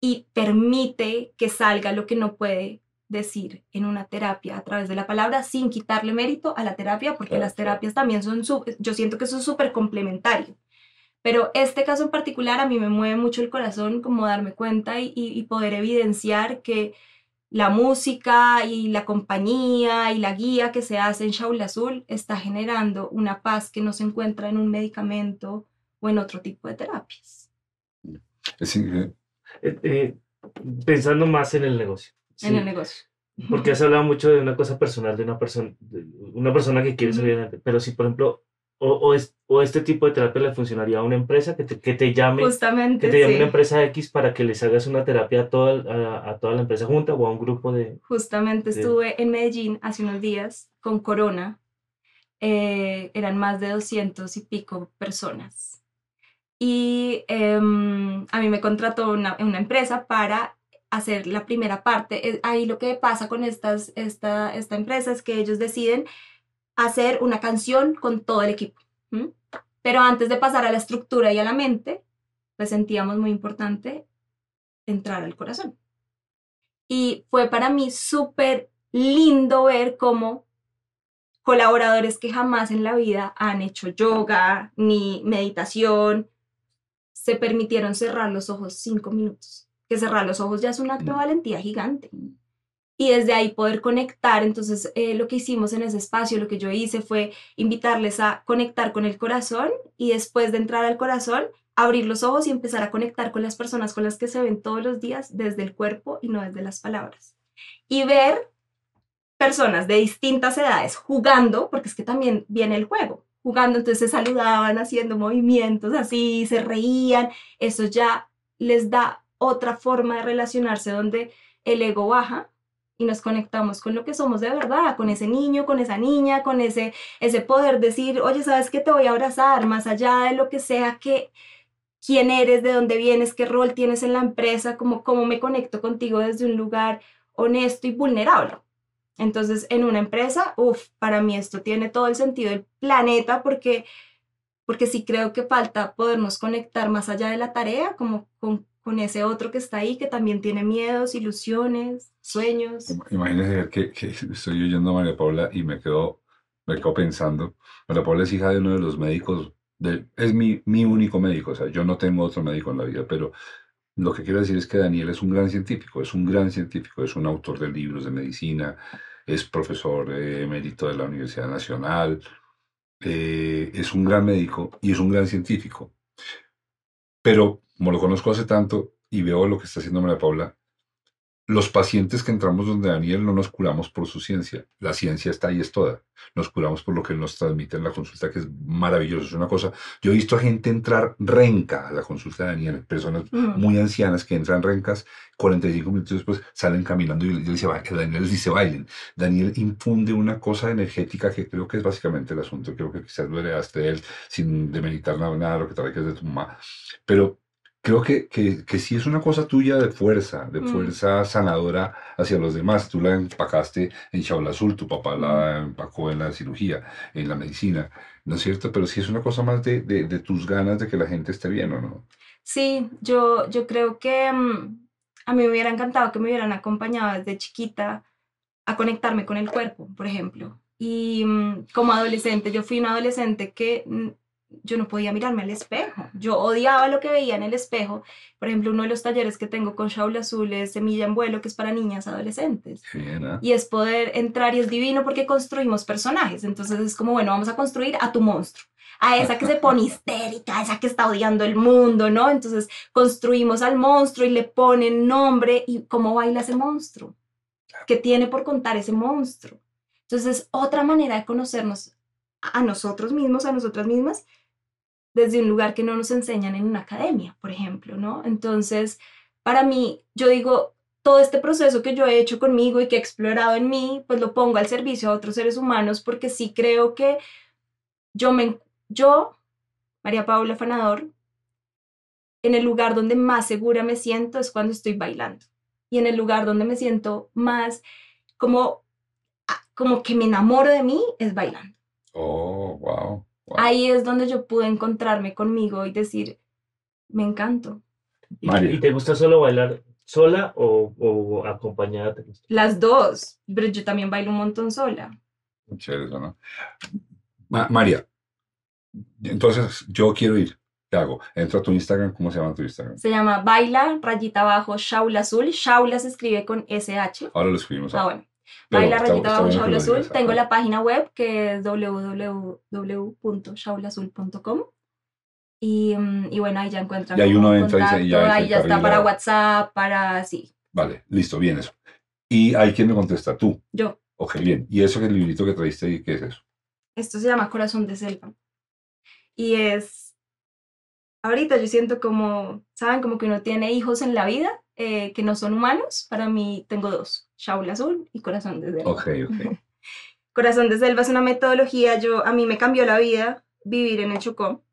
y permite que salga lo que no puede decir en una terapia a través de la palabra sin quitarle mérito a la terapia, porque Claro, las claro. terapias también son, su- yo siento que eso es súper complementario. Pero este caso en particular a mí me mueve mucho el corazón como darme cuenta y, y- y poder evidenciar que la música y la compañía y la guía que se hace en Shaula Azul está generando una paz que no se encuentra en un medicamento o en otro tipo de terapias. es in- Eh, eh, pensando más en el negocio. En Sí. el negocio. porque [LAUGHS] has hablado mucho de una cosa personal, de una persona, de una persona que quiere salir adelante, pero si por ejemplo, o, o, es- o este tipo de terapia le funcionaría a una empresa que te, que te llame, Justamente, que te llame sí. una empresa X para que les hagas una terapia a toda, a, a toda la empresa junta o a un grupo de... Justamente Sí. estuve en Medellín hace unos días con Corona. eh, eran más de 200 y pico personas. Y em, a mí me contrató una, una empresa para hacer la primera parte. Eh, Ahí lo que pasa con estas, esta, esta empresa es que ellos deciden hacer una canción con todo el equipo. Pero antes de pasar a la estructura y a la mente, pues sentíamos muy importante entrar al corazón. Y fue para mí súper lindo ver cómo colaboradores que jamás en la vida han hecho yoga ni meditación, se permitieron cerrar los ojos cinco minutos. Que cerrar los ojos ya es un acto de valentía gigante. Y desde ahí poder conectar. Entonces, eh, lo que hicimos en ese espacio, lo que yo hice fue invitarles a conectar con el corazón y después de entrar al corazón, abrir los ojos y empezar a conectar con las personas con las que se ven todos los días desde el cuerpo y no desde las palabras. Y ver personas de distintas edades jugando, porque es que también viene el juego, jugando, entonces se saludaban, haciendo movimientos así, se reían, eso ya les da otra forma de relacionarse donde el ego baja y nos conectamos con lo que somos de verdad, con ese niño, con esa niña, con ese, ese poder decir, oye, ¿sabes qué? Te voy a abrazar, más allá de lo que sea que quién eres, de dónde vienes, qué rol tienes en la empresa, cómo, cómo me conecto contigo desde un lugar honesto y vulnerable. Entonces, en una empresa, uff, para mí esto tiene todo el sentido del planeta porque, porque sí creo que falta podernos conectar más allá de la tarea, como con, con ese otro que está ahí, que también tiene miedos, ilusiones, sueños. Imagínese que, que estoy oyendo a María Paula y me quedo, me quedo pensando. María Paula es hija de uno de los médicos, de, es mi, mi único médico, o sea, yo no tengo otro médico en la vida, pero lo que quiero decir es que Daniel es un gran científico, es un gran científico, es un autor de libros de medicina, es profesor eh, emérito de la Universidad Nacional, eh, es un gran médico y es un gran científico. Pero como lo conozco hace tanto y veo lo que está haciendo María Paula, los pacientes que entramos donde Daniel no nos curamos por su ciencia. La ciencia está ahí, es toda. Nos curamos por lo que nos transmite en la consulta, que es maravilloso. Es una cosa. Yo he visto a gente entrar renca a la consulta de Daniel, personas muy ancianas que entran rencas, 45 minutos después salen caminando y yo le decía, "Va, que Daniel les dice bailen. Daniel infunde una cosa energética que creo que es básicamente el asunto. Creo que quizás lo heredaste de él sin demeritar nada, nada lo que trae que es de tu mamá. Pero creo que, que, que sí es una cosa tuya de fuerza, de Mm. fuerza sanadora hacia los demás. Tú la empacaste en Shaula Azul, tu papá la empacó en la cirugía, en la medicina, ¿no es cierto? Pero sí es una cosa más de, de, de tus ganas de que la gente esté bien, ¿o no? Sí, yo, yo creo que mm, a mí me hubiera encantado que me hubieran acompañado desde chiquita a conectarme con el cuerpo, por ejemplo. Y mm, como adolescente, yo fui una adolescente que mm, yo no podía mirarme al espejo. Yo odiaba lo que veía en el espejo. Por ejemplo, uno de los talleres que tengo con Shaula Azul es Semilla en Vuelo, que es para niñas adolescentes. ¿ah? Y es poder entrar y es divino porque construimos personajes. Entonces es como, bueno, vamos a construir a tu monstruo. A esa que se pone [LAUGHS] histérica, a esa que está odiando el mundo, ¿no? Entonces construimos al monstruo y le ponen nombre y cómo baila ese monstruo. ¿Qué tiene por contar ese monstruo? Entonces, otra manera de conocernos a nosotros mismos, a nosotras mismas, desde un lugar que no nos enseñan en una academia, por ejemplo, ¿no? Entonces, para mí, yo digo, todo este proceso que yo he hecho conmigo y que he explorado en mí, pues lo pongo al servicio a otros seres humanos porque sí creo que yo me, yo, María Paula Fanador, en el lugar donde más segura me siento es cuando estoy bailando. Y en el lugar donde me siento más como, ah, como que me enamoro de mí es bailando. Oh, wow. Wow. Ahí es donde yo pude encontrarme conmigo y decir, me encanto. ¿Y, te gusta solo bailar sola o, o acompañada? Las dos, pero yo también bailo un montón sola. Chévere eso, ¿no? Ma- María, entonces yo quiero ir. ¿Qué hago? Entro a tu Instagram. ¿Cómo se llama tu Instagram? Se llama Baila, rayita abajo, Shaula Azul. Shaula se escribe con SH. Ahora lo escribimos. Ah, bueno. Baila, rayita Shaula Azul. Tengo la página web que es www.shaulazul.com. Y, mm, y bueno, ahí ya encuentran. Y ahí uno entra y se- y ya contacto, ahí ya está para WhatsApp, para sí. Vale, listo, bien eso. Y hay quien me contesta, tú. Yo. Ok, bien. ¿Y eso que el librito que traíste ahí, qué es eso? Esto se llama Corazón de Selva. Y es, ahorita yo siento como, ¿saben? Como que uno tiene hijos en la vida eh, que no son humanos. Para mí tengo dos, Shaula Azul y Corazón de Selva. Ok, ok. [LAUGHS] Corazón de Selva es una metodología, yo, a mí me cambió la vida vivir en el Chocó.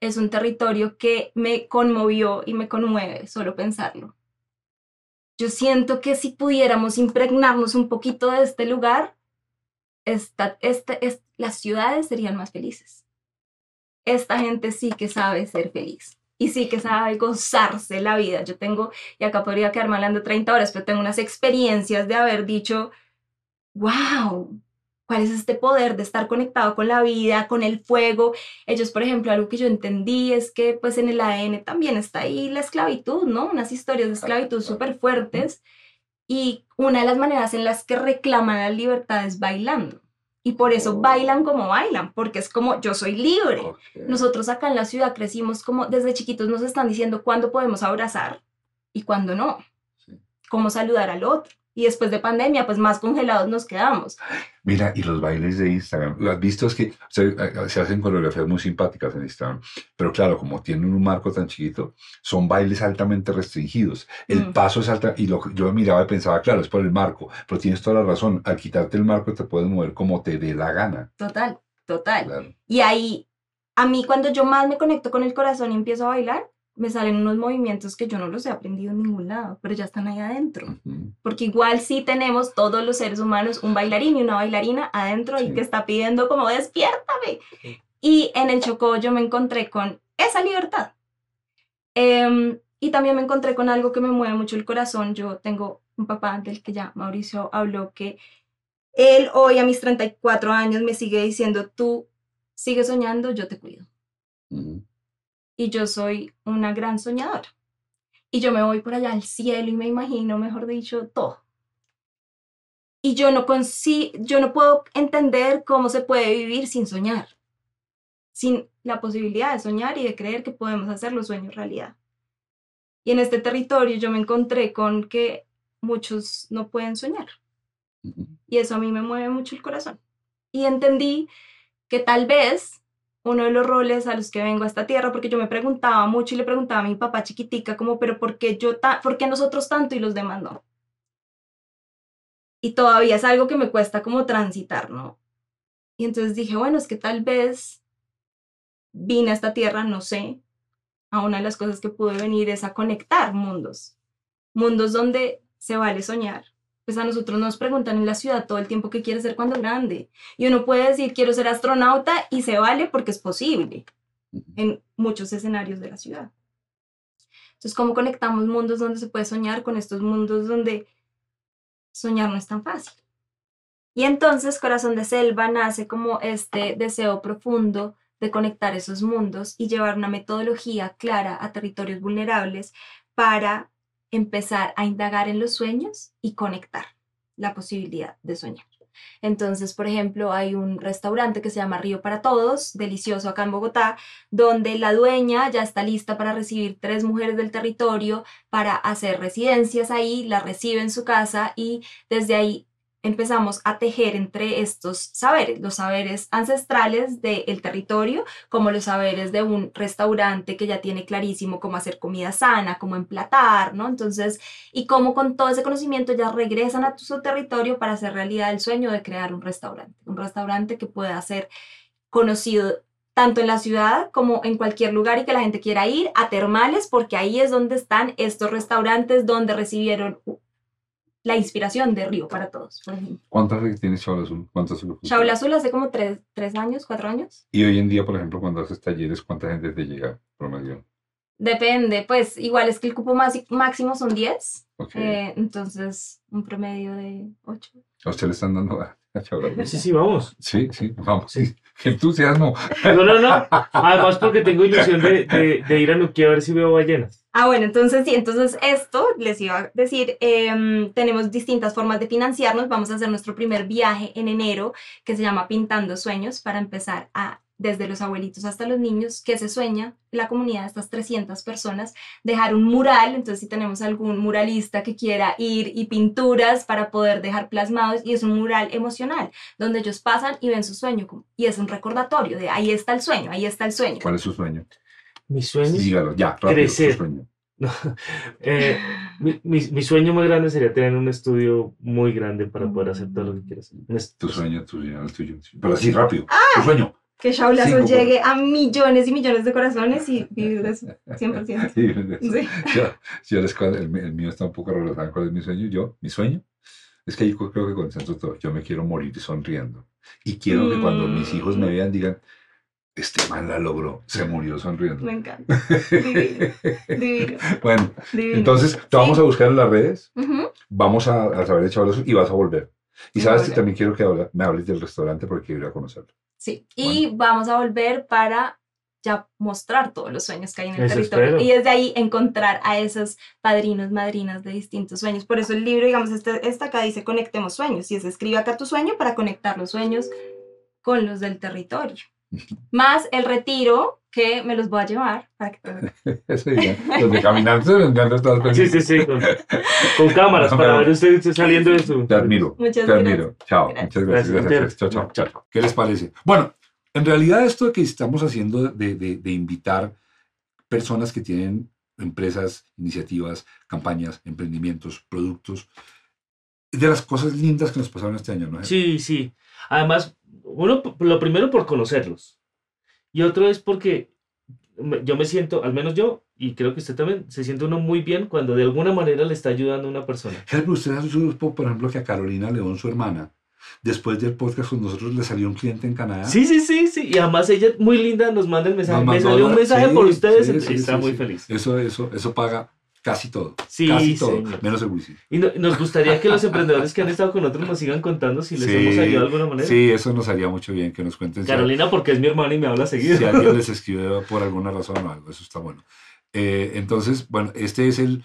Es un territorio que me conmovió y me conmueve solo pensarlo. Yo siento que si pudiéramos impregnarnos un poquito de este lugar, esta, esta, es- las ciudades serían más felices. Esta gente sí que sabe ser feliz y sí que sabe gozarse la vida. Yo tengo, y acá podría quedarme hablando 30 horas, pero tengo unas experiencias de haber dicho, wow, ¿cuál es este poder de estar conectado con la vida, con el fuego? Ellos, por ejemplo, algo que yo entendí es que pues en el ADN también está ahí la esclavitud, ¿no? Unas historias de esclavitud súper fuertes y una de las maneras en las que reclaman la libertad es bailando. Y por eso bailan como bailan, porque es como yo soy libre. Nosotros acá en la ciudad crecimos como desde chiquitos nos están diciendo cuándo podemos abrazar y cuándo no. Sí. Cómo saludar al otro. Y después de pandemia, pues más congelados nos quedamos. Mira, y los bailes de Instagram, lo has visto, es que se, eh, se hacen coreografías muy simpáticas en Instagram, pero claro, como tienen un marco tan chiquito, son bailes altamente restringidos. El Mm. paso es alta, y lo, yo miraba y pensaba, claro, es por el marco, pero tienes toda la razón, al quitarte el marco te puedes mover como te dé la gana. Total, total. Claro. Y ahí, a mí cuando yo más me conecto con el corazón y empiezo a bailar, me salen unos movimientos que yo no los he aprendido en ningún lado, pero ya están ahí adentro. Ujú. Porque igual sí tenemos todos los seres humanos un bailarín y una bailarina adentro y Sí. que está pidiendo como despiértame. Sí. Y en el Chocó yo me encontré con esa libertad. Em, y también me encontré con algo que me mueve mucho el corazón. Yo tengo un papá del que ya Mauricio habló que él hoy a mis 34 años me sigue diciendo, tú sigues soñando, yo te cuido. Ujú. Y yo soy una gran soñadora. Y yo me voy por allá al cielo y me imagino, mejor dicho, todo. Y yo no, yo no puedo entender cómo se puede vivir sin soñar, sin la posibilidad de soñar y de creer que podemos hacer los sueños realidad. Y en este territorio yo me encontré con que muchos no pueden soñar. Y eso a mí me mueve mucho el corazón. Y entendí que tal vez uno de los roles a los que vengo a esta tierra, porque yo me preguntaba mucho y le preguntaba a mi papá chiquitica, como, pero ¿por qué, yo ta ¿por qué nosotros tanto y los demás no? Y todavía es algo que me cuesta como transitar, ¿no? Y entonces dije, bueno, es que tal vez vine a esta tierra, no sé, a una de las cosas que pude venir es a conectar mundos, mundos donde se vale soñar. Pues a nosotros nos preguntan en la ciudad todo el tiempo qué quieres ser cuando grande. Y uno puede decir quiero ser astronauta y se vale porque es posible en muchos escenarios de la ciudad. Entonces, ¿cómo conectamos mundos donde se puede soñar con estos mundos donde soñar no es tan fácil? Y entonces Corazón de Selva nace como este deseo profundo de conectar esos mundos y llevar una metodología clara a territorios vulnerables para empezar a indagar en los sueños y conectar la posibilidad de soñar. Entonces, por ejemplo, hay un restaurante que se llama Río para Todos, delicioso acá en Bogotá, donde la dueña ya está lista para recibir tres mujeres del territorio para hacer residencias ahí, las recibe en su casa y desde ahí empezamos a tejer entre estos saberes, los saberes ancestrales del territorio, como los saberes de un restaurante que ya tiene clarísimo cómo hacer comida sana, cómo emplatar, ¿no? Entonces, y cómo con todo ese conocimiento ya regresan a su territorio para hacer realidad el sueño de crear un restaurante, un restaurante que pueda ser conocido tanto en la ciudad como en cualquier lugar y que la gente quiera ir a termales porque ahí es donde están estos restaurantes donde recibieron la inspiración de Río para Todos, por ejemplo. ¿Cuántas veces tienes Shaula Azul? ¿Cuántas? Shaula Azul hace como tres, tres años, cuatro años. Y hoy en día, por ejemplo, cuando haces talleres, ¿cuánta gente te llega promedio? Depende, pues igual es que el cupo más, máximo son 10, Ok. eh, entonces un promedio de 8. ¿A usted le están dando a? [LAUGHS] Sí, sí, vamos. Sí, sí, vamos. Sí. [LAUGHS] Qué entusiasmo. No, no, no. Además porque tengo ilusión de, de, de ir a Nuquí a ver si veo ballenas. Ah, bueno, entonces sí, entonces esto les iba a decir, em, tenemos distintas formas de financiarnos, vamos a hacer nuestro primer viaje en enero que se llama Pintando Sueños para empezar a desde los abuelitos hasta los niños, que se sueña la comunidad de estas 300 personas, dejar un mural, entonces si tenemos algún muralista que quiera ir y pinturas para poder dejar plasmados, y es un mural emocional, donde ellos pasan y ven su sueño, y es un recordatorio de ahí está el sueño, ahí está el sueño. ¿Cuál es su sueño? Mi sueño, Dígalo, ya, rápido, Crecer. su sueño. [LAUGHS] eh, mi, mi- mi sueño muy grande sería tener un estudio muy grande para poder hacer todo lo que est- Tu sueño, tu sueño, el tuyo. Pero así, rápido. ¡Ah! Tu sueño. Que Shaul Azul Cinco, llegue a millones y millones de corazones y vivir de eso, 100%. Sí, Sí. Yo, yo les el, el mío está un poco. ¿Cuál es mi sueño? Yo, mi sueño es que yo creo que concentro todo. Yo me quiero morir sonriendo. Y quiero que cuando mis hijos me Mm. vean digan, este man la logró, se murió sonriendo. Me encanta. Divino, divino, [LAUGHS] Bueno, divino. entonces te vamos a buscar en las redes, Ujú. vamos a, a saber de Chavalos y vas a volver. Y sabes que también quiero que habla- me hables del restaurante porque quiero ir a conocerlo. Sí, y vamos a volver para ya mostrar todos los sueños que hay en el Eso territorio espero. y desde ahí encontrar a esos padrinos, madrinas de distintos sueños. Por eso el libro, digamos, este, esta acá dice Conectemos Sueños y es escribe acá tu sueño para conectar los sueños con los del territorio. [LAUGHS] Más el retiro que me los voy a llevar para que [LAUGHS] Ese día, los de caminantes encantan todas Sí, sí, sí, con, con cámaras [LAUGHS] para ver usted saliendo de su... Te admiro. Muchas Te gracias. admiro. Chao. Gracias. Muchas gracias. Gracias, gracias. Chao, Santiago. chao, chao. ¿Qué les parece? Bueno, en realidad esto que estamos haciendo de, de- de invitar personas que tienen empresas, iniciativas, campañas, emprendimientos, productos, de las cosas lindas que nos pasaron este año, ¿no? Sí, sí. Además, uno, lo primero por conocerlos. Y otro es porque yo me siento, al menos yo, y creo que usted también, se siente uno muy bien cuando de alguna manera le está ayudando a una persona. Help, usted ha supo, por ejemplo, que a Carolina León, su hermana, después del podcast con nosotros le salió un cliente en Canadá. Sí, sí, sí, sí. Y además ella, muy linda, nos manda el mensaje. Me salió un mensaje sí, por ustedes, sí, sí, está muy feliz. Eso, eso, eso paga casi todo. Sí, casi todo, señor. menos el wifi. Y no- nos gustaría que los emprendedores que han estado con nosotros nos sigan contando si les Sí, hemos ayudado de alguna manera. Sí, eso nos haría mucho bien que nos cuenten si- Carolina, porque es mi hermana y me habla seguido. si alguien [LAUGHS] les escribe por alguna razón o algo, eso está bueno. Eh, entonces, bueno, este es el,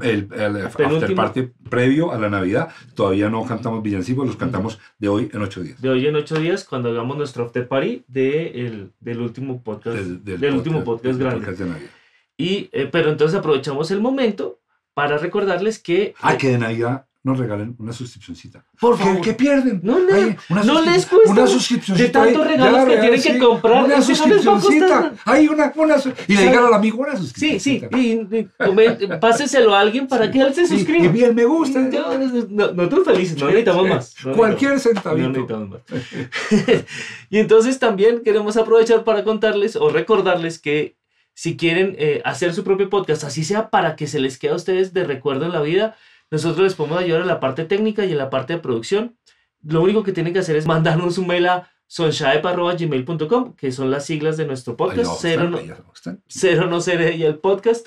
el, el after party previo a la Navidad. Todavía no cantamos villancicos, los cantamos de hoy en ocho días. De hoy en ocho días, cuando hagamos nuestro after party de el- del último podcast, del, último podcast del grande. podcast de Navidad. Y, eh, pero entonces aprovechamos el momento para recordarles que... Ah, eh, que de Navidad nos regalen una suscripcióncita. por ¿Qué, favor, qué pierden? No le- Ay, una no les cuesta Una de suscripcióncita. tantos regalos que tienen que sí. comprar, Una eso no. Hay una, una Y le Sí. digan al amigo una Sí, suscripcióncita. sí, y, y páseselo a alguien para que él se Sí, suscriba. Y bien me gusta. Yo- no- nosotros felices, no necesitamos más. no Cualquier necesitamos- no centavito. necesitamos más. [LAUGHS] y entonces también queremos aprovechar para contarles o recordarles que si quieren eh, hacer su propio podcast, así sea para que se les quede a ustedes de recuerdo en la vida, nosotros les podemos ayudar en la parte técnica y en la parte de producción. Lo único que tienen que hacer es mandarnos un mail a sonshaep.gmail.com, que son las siglas de nuestro podcast. Cero no-. Cero no y el podcast.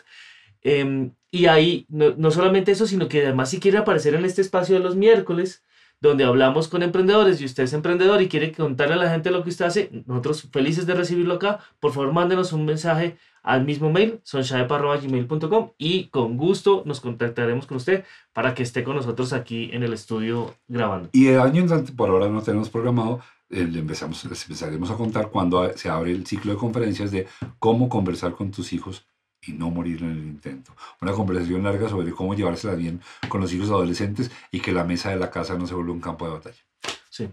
Em, y ahí, no, no solamente eso, sino que además si quiere aparecer en este espacio de los miércoles, donde hablamos con emprendedores y usted es emprendedor y quiere contarle a la gente lo que usted hace, nosotros felices de recibirlo acá, por favor mándenos un mensaje al mismo mail, sonshaep.gmail.com y con gusto nos contactaremos con usted para que esté con nosotros aquí en el estudio grabando. Y el año entrante, por ahora no tenemos programado, eh, le empezamos, les empezaremos a contar cuando se abre el ciclo de conferencias de cómo conversar con tus hijos y no morir en el intento. Una conversación larga sobre cómo llevársela bien con los hijos adolescentes y que la mesa de la casa no se vuelva un campo de batalla. Sí.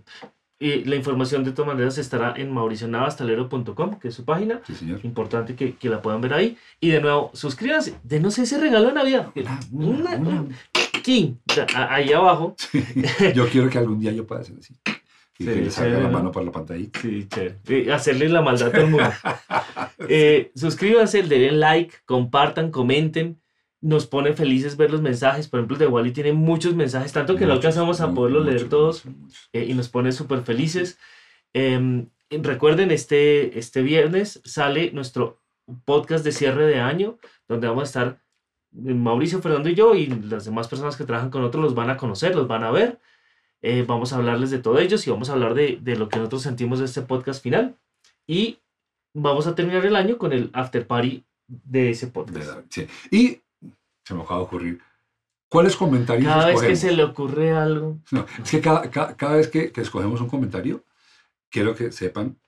Y la información de todas maneras estará en mauricionavastalero.com, que es su página. Sí, señor. Importante que, que la puedan ver ahí. Y de nuevo, suscríbanse. Denos ese regalo de Navidad. Una, una, Una- una. Aquí, ahí abajo. Yo quiero que algún día yo pueda hacer así. Y Sí, que le salga la ¿no? mano para la pantalla. Sí, chévere. Y hacerle la maldad a todo el mundo. [LAUGHS] Eh, suscríbanse, le den like, compartan, comenten. Nos pone felices ver los mensajes. Por ejemplo, de Wally tiene muchos mensajes, tanto que no Muchos, alcanzamos a poderlos leer todos. muchos, eh, y nos pone súper felices. Em, recuerden, este, este viernes sale nuestro podcast de cierre de año, donde vamos a estar Mauricio, Fernando y yo, y las demás personas que trabajan con nosotros los van a conocer, los van a ver. Eh, vamos a hablarles de todo ellos y vamos a hablar de, de lo que nosotros sentimos de este podcast final. Y vamos a terminar el año con el after party de ese De podcast. verdad, sí. Y se me acaba de ocurrir. ¿Cuáles comentarios Cada vez que se le ocurre algo, No, es que cada, cada, cada vez que, que escogemos un comentario, quiero que sepan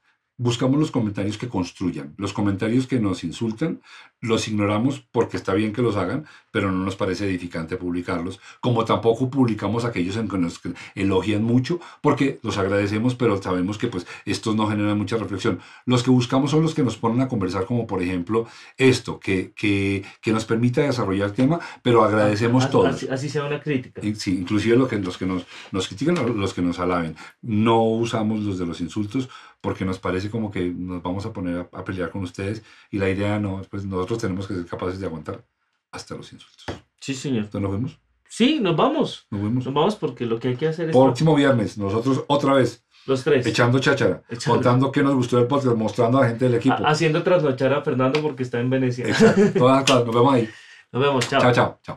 buscamos los comentarios que construyan. Los comentarios que nos insultan los ignoramos porque está bien que los hagan, pero no nos parece edificante publicarlos. Como tampoco publicamos aquellos en que nos elogian mucho porque los agradecemos, pero sabemos que pues estos no generan mucha reflexión. Los que buscamos son los que nos ponen a conversar, como por ejemplo esto, que, que, que nos permita desarrollar el tema, pero agradecemos Así- todos. Así, sea una crítica. Sí, inclusive los que, los que nos, nos critican, los que nos alaben. No usamos los de los insultos porque nos parece como que nos vamos a poner a, a pelear con ustedes y la idea no, pues nosotros tenemos que ser capaces de aguantar hasta los insultos. Sí, señor. Entonces nos vemos, Sí, nos vamos. nos vemos. Nos vamos porque lo que hay que hacer es Próximo viernes, nosotros otra vez, los tres. echando cháchara, Echando. contando qué nos gustó del podcast, mostrando a la gente del equipo. Ha- Haciendo trasnochar a Fernando porque está en Venecia. Exacto. Todas las cosas. Nos vemos ahí. [LAUGHS] Nos vemos, Chao, chao, chao.